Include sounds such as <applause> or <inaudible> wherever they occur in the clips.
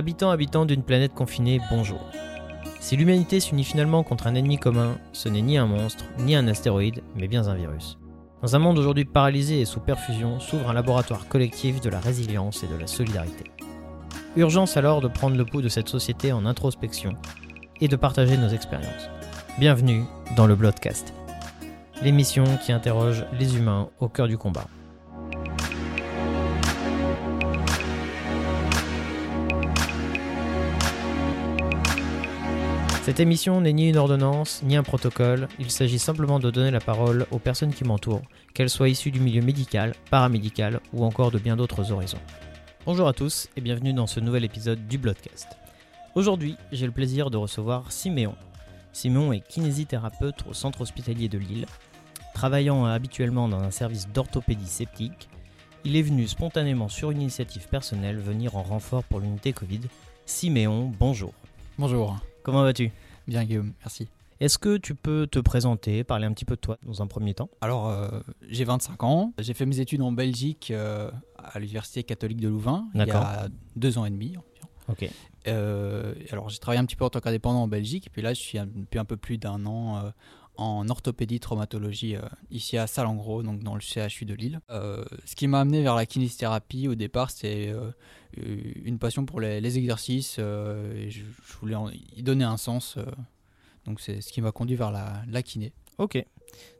Habitants, habitants d'une planète confinée, bonjour. Si l'humanité s'unit finalement contre un ennemi commun, ce n'est ni un monstre, ni un astéroïde, mais bien un virus. Dans un monde aujourd'hui paralysé et sous perfusion, s'ouvre un laboratoire collectif de la résilience et de la solidarité. Urgence alors de prendre le pouls de cette société en introspection et de partager nos expériences. Bienvenue dans le Bloodcast, l'émission qui interroge les humains au cœur du combat. Cette émission n'est ni une ordonnance, ni un protocole, il s'agit simplement de donner la parole aux personnes qui m'entourent, qu'elles soient issues du milieu médical, paramédical ou encore de bien d'autres horizons. Bonjour à tous et bienvenue dans ce nouvel épisode du Bloodcast. Aujourd'hui, j'ai le plaisir de recevoir Siméon. Siméon est kinésithérapeute au centre hospitalier de Lille. Travaillant habituellement dans un service d'orthopédie sceptique, il est venu spontanément sur une initiative personnelle venir en renfort pour l'unité Covid. Siméon, bonjour. Bonjour. Comment vas-tu? Bien Guillaume, merci. Est-ce que tu peux te présenter, parler un petit peu de toi dans un premier temps? Alors, euh, j'ai 25 ans. J'ai fait mes études en Belgique euh, à l'Université catholique de Louvain il y a deux ans et demi. Ok. Euh, alors, j'ai travaillé un petit peu en tant qu'indépendant en Belgique. Et puis là, je suis depuis un peu plus d'un an en orthopédie traumatologie ici à Salengro, donc dans le CHU de Lille. ce qui m'a amené vers la kinésithérapie au départ, c'est une passion pour les, exercices. je, voulais y donner un sens. donc c'est ce qui m'a conduit vers la, kiné. Ok.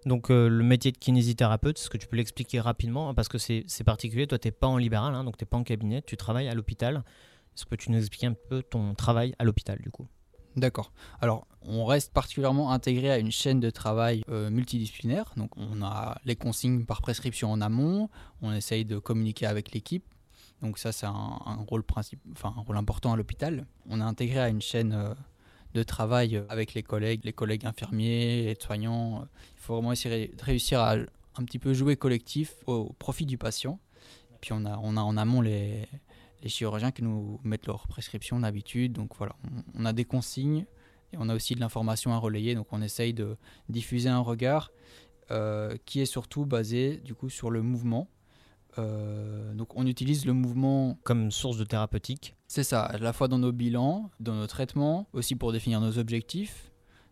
Donc le métier de kinésithérapeute, est-ce que tu peux l'expliquer rapidement? Parce que c'est particulier, toi tu n'es pas en libéral, hein, donc tu n'es pas en cabinet, tu travailles à l'hôpital. Est-ce que tu nous expliquer un peu ton travail à l'hôpital du coup? D'accord. Alors, on reste particulièrement intégré à une chaîne de travail euh, multidisciplinaire. Donc, on a les consignes par prescription en amont, on essaye de communiquer avec l'équipe. Donc, ça, c'est un, rôle enfin, un rôle important à l'hôpital. On est intégré à une chaîne euh, de travail euh, avec les collègues, les collègues infirmiers, les soignants. Il faut vraiment essayer de réussir à un petit peu jouer collectif au profit du patient. Puis, on a, on a en amont les, les chirurgiens qui nous mettent leurs prescriptions d'habitude. Donc voilà, on, a des consignes et on a aussi de l'information à relayer. Donc on essaye de diffuser un regard euh, qui est surtout basé du coup sur le mouvement. Euh, donc on utilise le mouvement comme source de thérapeutique. C'est ça, à la fois dans nos bilans, dans nos traitements, aussi pour définir nos objectifs.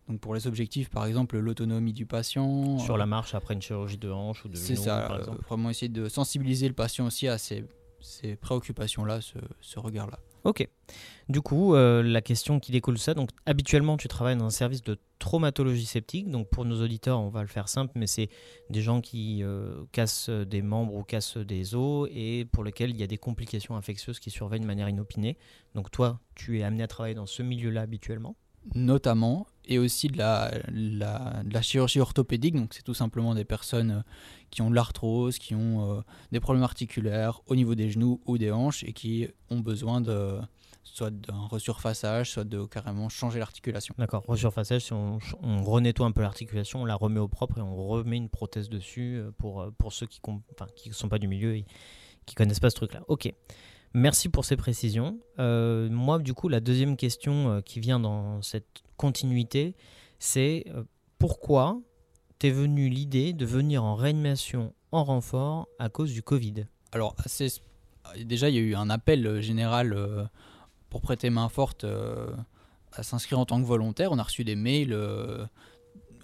Donc pour les objectifs, par exemple, l'autonomie du patient. Sur la marche après une chirurgie de hanche ou de C'est ça, par exemple. vraiment essayer de sensibiliser le patient aussi à ces ces préoccupations-là, ce, regard-là. Ok. Du coup, euh, la question qui découle de ça, donc habituellement tu travailles dans un service de traumatologie sceptique, donc pour nos auditeurs on va le faire simple, mais c'est des gens qui euh, cassent des membres ou cassent des os et pour lesquels il y a des complications infectieuses qui surviennent de manière inopinée. Donc toi, tu es amené à travailler dans ce milieu-là habituellement Notamment, et aussi de la, la chirurgie orthopédique, donc c'est tout simplement des personnes euh, qui ont de l'arthrose, qui ont euh, des problèmes articulaires au niveau des genoux ou des hanches et qui ont besoin de soit d'un resurfaçage, soit de carrément changer l'articulation. D'accord, resurfaçage, si on, on renettoie un peu l'articulation, on la remet au propre et on remet une prothèse dessus euh, pour, pour ceux qui ne sont pas du milieu et qui connaissent pas ce truc-là. Ok, merci pour ces précisions. moi, du coup, la deuxième question qui vient dans cette continuité, c'est pourquoi t'es venu l'idée de venir en réanimation en renfort à cause du Covid? Alors, déjà, il y a eu un appel euh, général euh, pour prêter main forte euh, à s'inscrire en tant que volontaire. On a reçu des mails.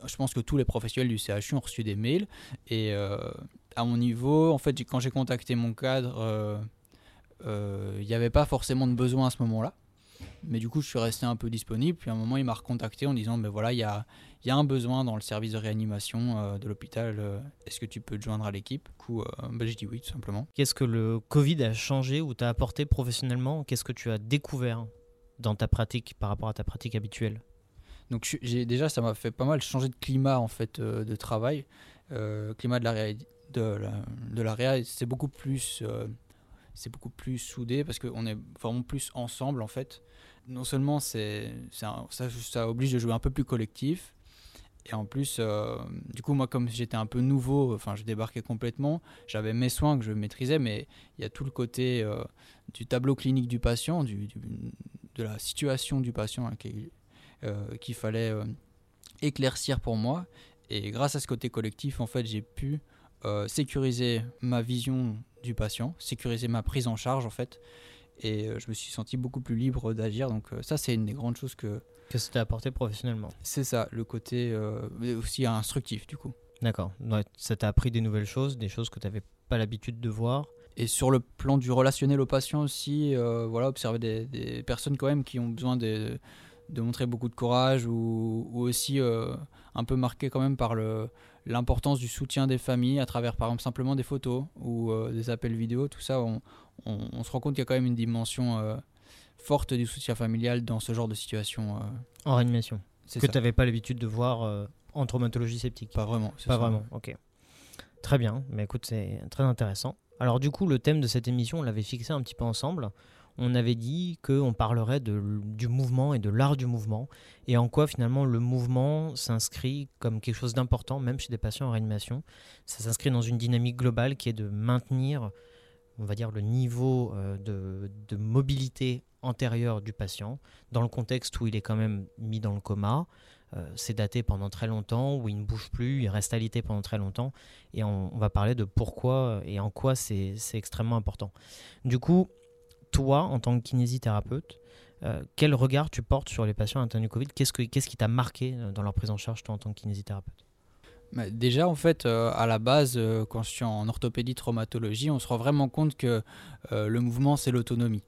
je pense que tous les professionnels du CHU ont reçu des mails. Et à mon niveau, en fait, quand j'ai contacté mon cadre, il n'y avait pas forcément de besoin à ce moment-là. Mais du coup, je suis resté un peu disponible. Puis à un moment, il m'a recontacté en disant, ben voilà, il y a, y a, un besoin dans le service de réanimation euh, de l'hôpital. Euh, est-ce que tu peux te joindre à l'équipe? Du coup, euh, ben, j'ai dit oui, tout simplement. Qu'est-ce que le Covid a changé ou t'a apporté professionnellement? Qu'est-ce que tu as découvert dans ta pratique par rapport à ta pratique habituelle? Donc j'ai déjà, ça m'a fait pas mal changer de climat en fait de travail. climat de la, de la, de la réa, c'est beaucoup plus c'est beaucoup plus soudé parce qu'on est vraiment plus ensemble en fait. Non seulement c'est, ça, ça oblige de jouer un peu plus collectif, et en plus, euh, du coup, moi, comme j'étais un peu nouveau, enfin, je débarquais complètement, j'avais mes soins que je maîtrisais, mais il y a tout le côté euh, du tableau clinique du patient, du, de la situation du patient hein, euh, qu'il fallait éclaircir pour moi. Et grâce à ce côté collectif, en fait, j'ai pu sécuriser ma vision du patient, sécuriser ma prise en charge en fait. Et je me suis senti beaucoup plus libre d'agir. Donc ça, c'est une des grandes choses que... Que ça t'a apporté professionnellement. C'est ça, le côté aussi instructif du coup. D'accord. ça t'a appris des nouvelles choses, des choses que tu n'avais pas l'habitude de voir. Et sur le plan du relationnel au patient aussi, voilà, observer des, des, personnes quand même qui ont besoin de, de montrer beaucoup de courage ou, aussi euh, un peu marqué quand même par l'importance du soutien des familles à travers par exemple simplement des photos ou euh, des appels vidéo, tout ça, on, se rend compte qu'il y a quand même une dimension euh, forte du soutien familial dans ce genre de situation. en réanimation. Que tu n'avais pas l'habitude de voir en traumatologie sceptique. Pas vraiment. Pas vraiment, ok. Très bien, mais écoute, c'est très intéressant. Alors du coup, le thème de cette émission, on l'avait fixé un petit peu ensemble on avait dit qu'on parlerait du mouvement et de l'art du mouvement, et en quoi finalement le mouvement s'inscrit comme quelque chose d'important, même chez des patients en réanimation. Ça s'inscrit dans une dynamique globale qui est de maintenir, on va dire, le niveau euh, de, mobilité antérieure du patient, dans le contexte où il est quand même mis dans le coma, euh, sédaté pendant très longtemps, où il ne bouge plus, il reste alité pendant très longtemps, et on va parler de pourquoi et en quoi c'est extrêmement important. Du coup, toi, en tant que kinésithérapeute, euh, quel regard tu portes sur les patients atteints du Covid? Qu'est-ce, qui t'a marqué euh, dans leur prise en charge, toi, en tant que kinésithérapeute? Bah, Déjà, en fait, euh, à la base, quand je suis en orthopédie traumatologie, on se rend vraiment compte que le mouvement, c'est l'autonomie.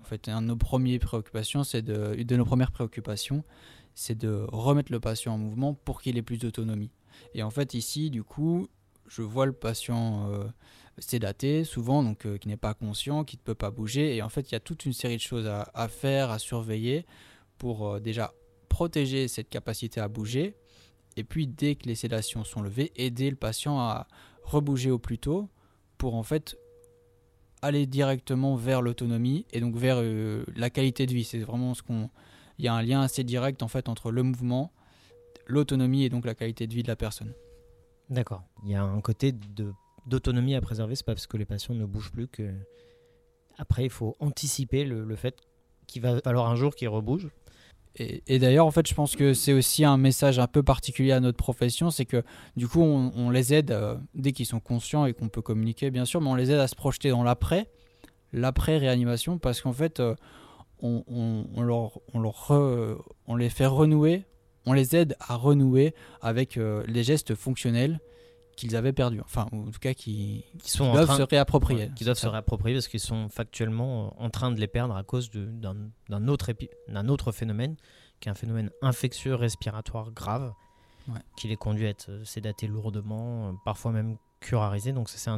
En fait, une nos préoccupations, de, de nos premières préoccupations, c'est de remettre le patient en mouvement pour qu'il ait plus d'autonomie. Et en fait, ici, du coup, je vois le patient sédaté souvent, donc euh, qui n'est pas conscient, qui ne peut pas bouger. Et en fait, il y a toute une série de choses à, faire, à surveiller pour euh, déjà protéger cette capacité à bouger. Et puis, dès que les sédations sont levées, aider le patient à rebouger au plus tôt pour en fait aller directement vers l'autonomie et donc vers euh, la qualité de vie. C'est vraiment ce qu'on. Il y a un lien assez direct en fait entre le mouvement, l'autonomie et donc la qualité de vie de la personne. D'accord. Il y a un côté d'autonomie à préserver. C'est pas parce que les patients ne bougent plus que. Après, il faut anticiper le, fait qu'il va falloir un jour qu'ils rebougent. Et, d'ailleurs, en fait, je pense que c'est aussi un message un peu particulier à notre profession, c'est que du coup, on, les aide euh, dès qu'ils sont conscients et qu'on peut communiquer, bien sûr, mais on les aide à se projeter dans l'après, l'après réanimation, parce qu'en fait, euh, on, leur, on, leur on les fait renouer, on les aide à renouer avec euh, les gestes fonctionnels qu'ils avaient perdu, enfin, en tout cas qui, doivent se réapproprier. qui doivent se réapproprier parce qu'ils sont factuellement en train de les perdre à cause d'un autre, autre phénomène, qui est un phénomène infectieux respiratoire grave, qui les conduit à être euh, sédatés lourdement, euh, parfois même curarisés. Donc, c'est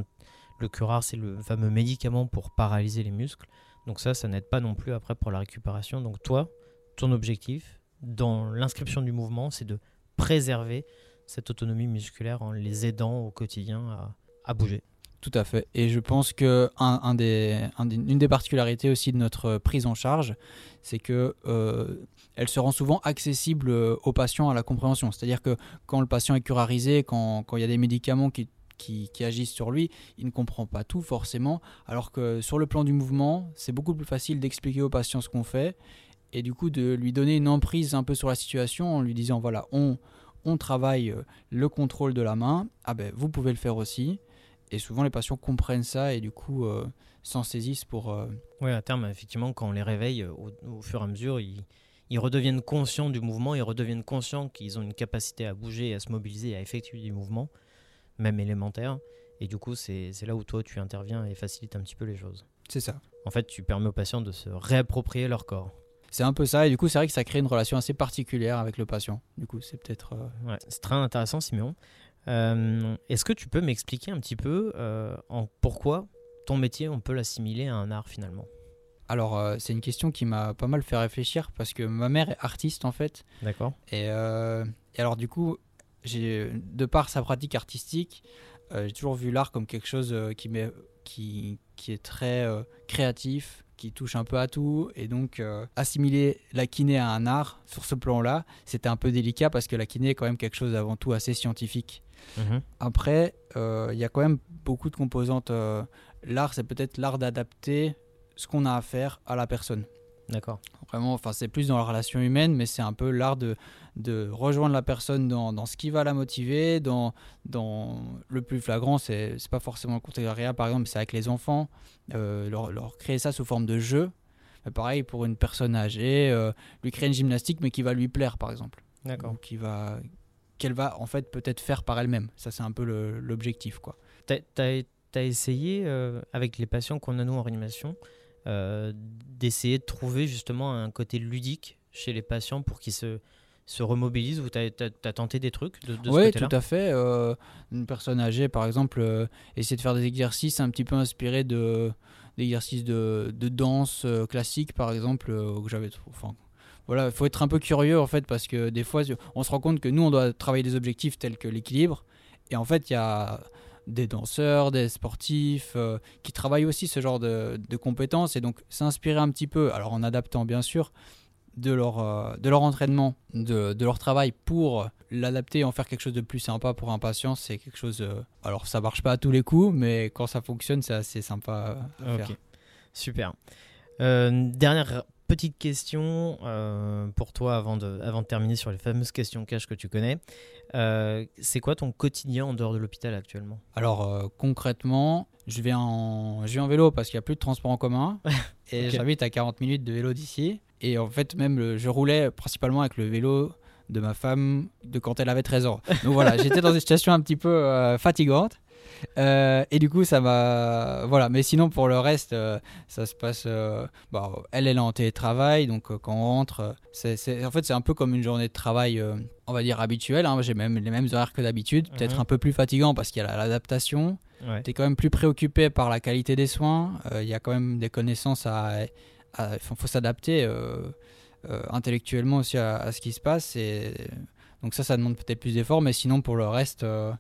le curar, c'est le fameux médicament pour paralyser les muscles. Donc, ça, ça n'aide pas non plus après pour la récupération. Donc, toi, ton objectif dans l'inscription du mouvement, c'est de préserver cette autonomie musculaire en les aidant au quotidien à, bouger. Tout à fait. Et je pense que des, une des particularités aussi de notre prise en charge, c'est que euh, elle se rend souvent accessible euh, aux patients à la compréhension. C'est-à-dire que quand le patient est curarisé, quand, il y a des médicaments qui, qui, agissent sur lui, il ne comprend pas tout forcément. Alors que sur le plan du mouvement, c'est beaucoup plus facile d'expliquer au patient ce qu'on fait et du coup de lui donner une emprise un peu sur la situation en lui disant voilà, on, on travaille euh, le contrôle de la main, ah ben vous pouvez le faire aussi. Et souvent les patients comprennent ça et du coup euh, s'en saisissent pour... Euh, oui, à terme, effectivement, quand on les réveille, au, fur et à mesure, ils, redeviennent conscients du mouvement, ils redeviennent conscients qu'ils ont une capacité à bouger, à se mobiliser, à effectuer du mouvement, même élémentaire. Et du coup, c'est là où toi, tu interviens et facilites un petit peu les choses. C'est ça. En fait, tu permets aux patients de se réapproprier leur corps. C'est un peu ça, et du coup, c'est vrai que ça crée une relation assez particulière avec le patient. Du coup, c'est peut-être. Euh, ouais, c'est très intéressant, Siméon. Euh, est-ce que tu peux m'expliquer un petit peu euh, en pourquoi ton métier, on peut l'assimiler à un art finalement? Alors, c'est une question qui m'a pas mal fait réfléchir parce que ma mère est artiste en fait. D'accord. Et, et, alors, du coup, j'ai, de par sa pratique artistique, j'ai toujours vu l'art comme quelque chose qui, qui, qui est très créatif, qui touche un peu à tout. Et donc, euh, assimiler la kiné à un art sur ce plan-là, c'était un peu délicat parce que la kiné est quand même quelque chose avant tout assez scientifique. Mhm. Après, euh, il y a quand même beaucoup de composantes. Euh, l'art, c'est peut-être l'art d'adapter ce qu'on a à faire à la personne. D'accord. Vraiment, enfin, c'est plus dans la relation humaine, mais c'est un peu l'art de, de rejoindre la personne dans, dans, ce qui va la motiver. Dans, dans le plus flagrant, c'est pas forcément le contexte par exemple, c'est avec les enfants. Euh, leur, leur, créer ça sous forme de jeu. pareil pour une personne âgée, euh, lui créer une gymnastique, mais qui va lui plaire, par exemple. D'accord. Qui va qu'elle va en fait peut-être faire par elle-même. Ça, c'est un peu l'objectif, quoi. T'as as, essayé euh, avec les patients qu'on a nous en réanimation d'essayer de trouver justement un côté ludique chez les patients pour qu'ils se se remobilisent ou tu as, tenté des trucs de, de Oui, tout à fait. Euh, une personne âgée, par exemple, euh, essayer de faire des exercices un petit peu inspirés de d'exercices de, de, danse euh, classique, par exemple, que j'avais enfin, voilà, il faut être un peu curieux en fait parce que des fois on se rend compte que nous on doit travailler des objectifs tels que l'équilibre et en fait il y a des danseurs, des sportifs qui travaillent aussi ce genre de, de compétences et donc s'inspirer un petit peu, alors en adaptant bien sûr, de leur, euh, de leur entraînement, de, de, leur travail pour l'adapter et en faire quelque chose de plus sympa pour un patient, c'est quelque chose. Euh, alors, ça marche pas à tous les coups, mais quand ça fonctionne, c'est assez sympa à faire. Super. Euh, dernière petite question pour toi avant de, avant de terminer sur les fameuses questions cash que tu connais. c'est quoi ton quotidien en dehors de l'hôpital actuellement? Alors, concrètement, je vais, en, je vais en vélo parce qu'il n'y a plus de transport en commun. <laughs> et j'habite à 40 minutes de vélo d'ici. Et en fait, même, je roulais principalement avec le vélo de ma femme de quand elle avait 13 ans. Donc voilà, <laughs> j'étais dans une situation un petit peu euh, fatigante. Euh, et du coup, ça m'a. Voilà, mais sinon, pour le reste, euh, ça se passe. Bah, elle, elle est en télétravail, donc quand on rentre, c'est, en fait, c'est un peu comme une journée de travail, on va dire habituelle. Hein. J'ai même les mêmes horaires que d'habitude, peut-être mhm. un peu plus fatigant parce qu'il y a l'adaptation. Tu es quand même plus préoccupé par la qualité des soins. Il y a quand même des connaissances à il faut s'adapter euh, euh, intellectuellement aussi à, ce qui se passe. Et, donc ça, ça demande peut-être plus d'efforts, mais sinon pour le reste, euh,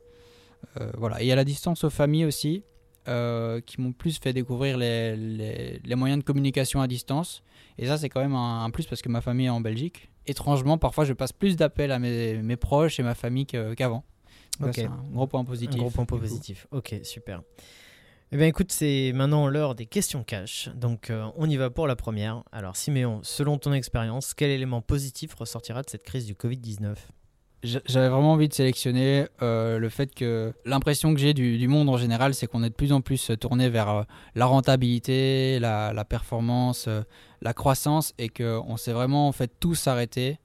voilà. Et il y a la distance aux familles aussi, qui m'ont plus fait découvrir les, les, moyens de communication à distance. Et ça, c'est quand même un, plus parce que ma famille est en Belgique. Étrangement, parfois, je passe plus d'appels à mes, mes, proches et ma famille qu'avant. C'est un gros point positif. Un gros point positif. Ok, super. Eh bien écoute, c'est maintenant l'heure des questions cash. Donc euh, on y va pour la première. Alors Siméon, selon ton expérience, quel élément positif ressortira de cette crise du Covid-19 j'avais vraiment envie de sélectionner euh, le fait que l'impression que j'ai du, monde en général, c'est qu'on est de plus en plus tourné vers euh, la rentabilité, la, performance, la croissance, et qu'on s'est vraiment en fait tous arrêtés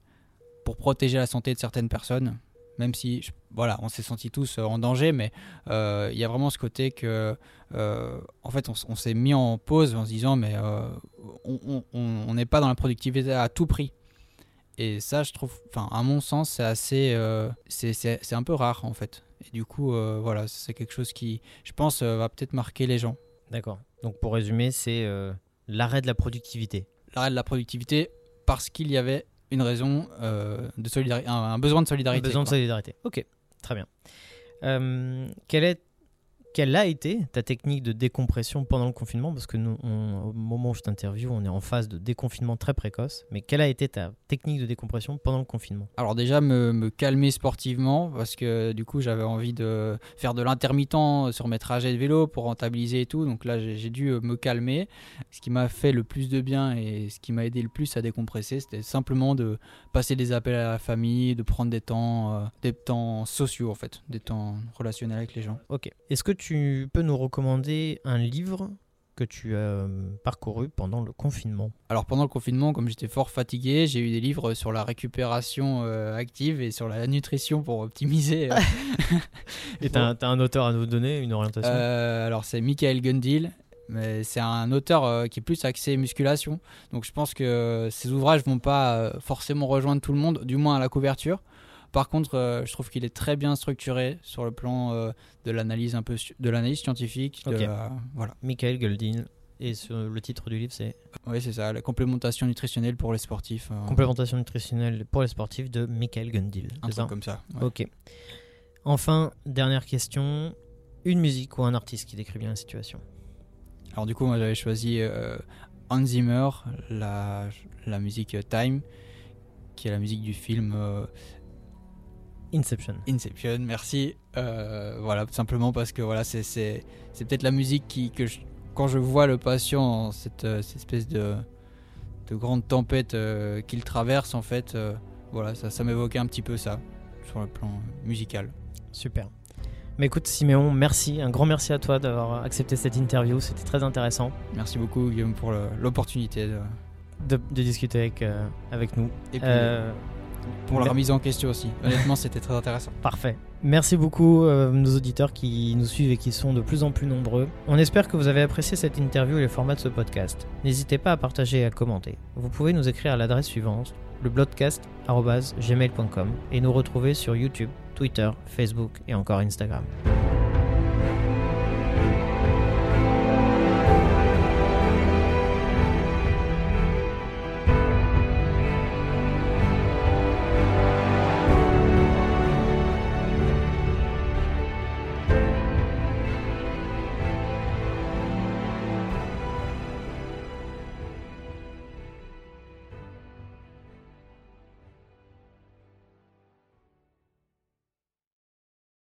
pour protéger la santé de certaines personnes même si voilà, on s'est sentis tous euh, en danger, mais euh, il y a vraiment ce côté que, euh, en fait, on, s'est mis en pause en se disant, mais on n'est pas dans la productivité à tout prix. Et ça, je trouve, enfin, à mon sens, c'est assez, c'est un peu rare en fait. Et du coup, voilà, c'est quelque chose qui, je pense, va peut-être marquer les gens. D'accord. Donc pour résumer, c'est l'arrêt de la productivité. L'arrêt de la productivité parce qu'il y avait une raison euh, de solidarité, un, besoin de solidarité. Un besoin de solidarité. Ok, très bien. Euh, quel est quelle a été ta technique de décompression pendant le confinement? Parce que nous, au moment où je t'interviewe, on est en phase de déconfinement très précoce. Mais quelle a été ta technique de décompression pendant le confinement? Alors déjà, me, calmer sportivement, parce que du coup, j'avais envie de faire de l'intermittent sur mes trajets de vélo pour rentabiliser et tout. Donc là, j'ai dû euh, me calmer. Ce qui m'a fait le plus de bien et ce qui m'a aidé le plus à décompresser, c'était simplement de passer des appels à la famille, de prendre des temps, euh, des temps sociaux en fait, des temps relationnels avec les gens. Ok. Est-ce que tu peux nous recommander un livre que tu as euh, parcouru pendant le confinement? Alors pendant le confinement, comme j'étais fort fatigué, j'ai eu des livres sur la récupération euh, active et sur la nutrition pour optimiser. Euh, <laughs> et tu as, un auteur à nous donner, une orientation? Alors c'est Michael Gundil, mais c'est un auteur qui est plus axé musculation. Donc je pense que ses ouvrages vont pas forcément rejoindre tout le monde, du moins à la couverture. Par contre, euh, je trouve qu'il est très bien structuré sur le plan euh, de l'analyse un peu de l'analyse scientifique. voilà. Michael Goldin. Et le titre du livre, c'est Oui, c'est ça, la complémentation nutritionnelle pour les sportifs. Euh. Complémentation nutritionnelle pour les sportifs de Michael Gundil. Un truc comme ça. Ok. Enfin, dernière question. Une musique ou un artiste qui décrit bien la situation? Alors du coup, moi j'avais choisi Hans Zimmer, la, la musique Time, qui est la musique du film Inception. Inception, merci. Euh, voilà, tout simplement parce que voilà, c'est, c'est, c'est peut-être la musique qui, que quand je vois le patient, cette, euh, cette espèce de, de grandes tempêtes euh, qu'il traverse, en fait, euh, voilà, ça, ça m'évoquait un petit peu ça, sur le plan musical. Super. Mais écoute, Siméon, merci. Un grand merci à toi d'avoir accepté cette interview. C'était très intéressant Merci beaucoup, Guillaume, pour le- l'opportunité de- de, de discuter avec, avec nous. et puis, pour la remise en question aussi. Honnêtement, c'était très intéressant. Parfait. Merci beaucoup euh, nos auditeurs qui nous suivent et qui sont de plus en plus nombreux. On espère que vous avez apprécié cette interview et le format de ce podcast. N'hésitez pas à partager et à commenter. Vous pouvez nous écrire à l'adresse suivante leblogcast@gmail.com et nous retrouver sur YouTube, Twitter, Facebook et encore Instagram.